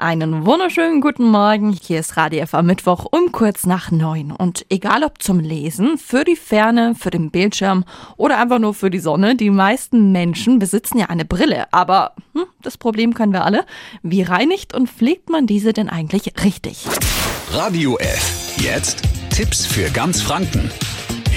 Einen wunderschönen guten Morgen. Hier ist Radio F am Mittwoch um kurz nach neun. Und egal ob zum Lesen, für die Ferne, für den Bildschirm oder einfach nur für die Sonne, die meisten Menschen besitzen ja eine Brille. Aber hm, das Problem können wir alle. Wie reinigt und pflegt man diese denn eigentlich richtig? Radio F. Jetzt Tipps für ganz Franken.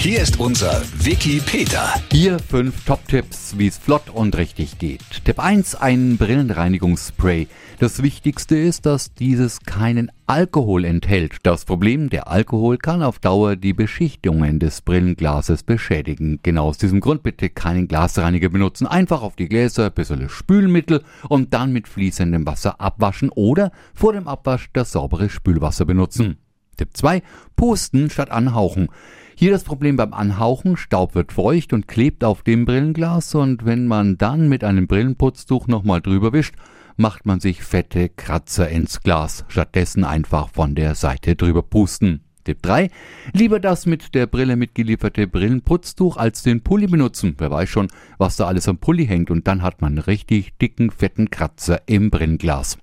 Hier ist unser Wiki Peter. Hier fünf Top-Tipps, wie es flott und richtig geht. Tipp 1, ein Brillenreinigungsspray. Das Wichtigste ist, dass dieses keinen Alkohol enthält. Das Problem, der Alkohol kann auf Dauer die Beschichtungen des Brillenglases beschädigen. Genau aus diesem Grund bitte keinen Glasreiniger benutzen. Einfach auf die Gläser ein bisschen Spülmittel und dann mit fließendem Wasser abwaschen oder vor dem Abwasch das saubere Spülwasser benutzen. Tipp 2, pusten statt anhauchen. Hier das Problem beim Anhauchen, Staub wird feucht und klebt auf dem Brillenglas und wenn man dann mit einem Brillenputztuch nochmal drüber wischt, macht man sich fette Kratzer ins Glas. Stattdessen einfach von der Seite drüber pusten. Tipp 3. Lieber das mit der Brille mitgelieferte Brillenputztuch als den Pulli benutzen. Wer weiß schon, was da alles am Pulli hängt und dann hat man richtig dicken, fetten Kratzer im Brillenglas.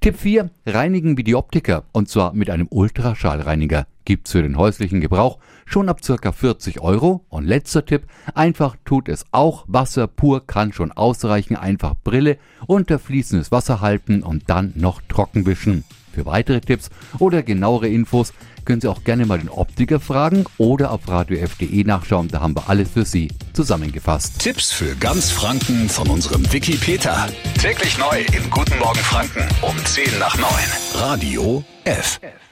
Tipp 4. Reinigen wie die Optiker und zwar mit einem Ultraschallreiniger. Gibt's für den häuslichen Gebrauch schon ab circa 40 Euro. Und letzter Tipp, einfach tut es auch. Wasser pur kann schon ausreichen. Einfach Brille unter fließendes Wasser halten und dann noch trocken wischen. Für weitere Tipps oder genauere Infos können Sie auch gerne mal den Optiker fragen oder auf radiof.de nachschauen. Da haben wir alles für Sie zusammengefasst. Tipps für ganz Franken von unserem Wiki Peter. Täglich neu im Guten Morgen Franken um 10 nach 9. Radio F. F.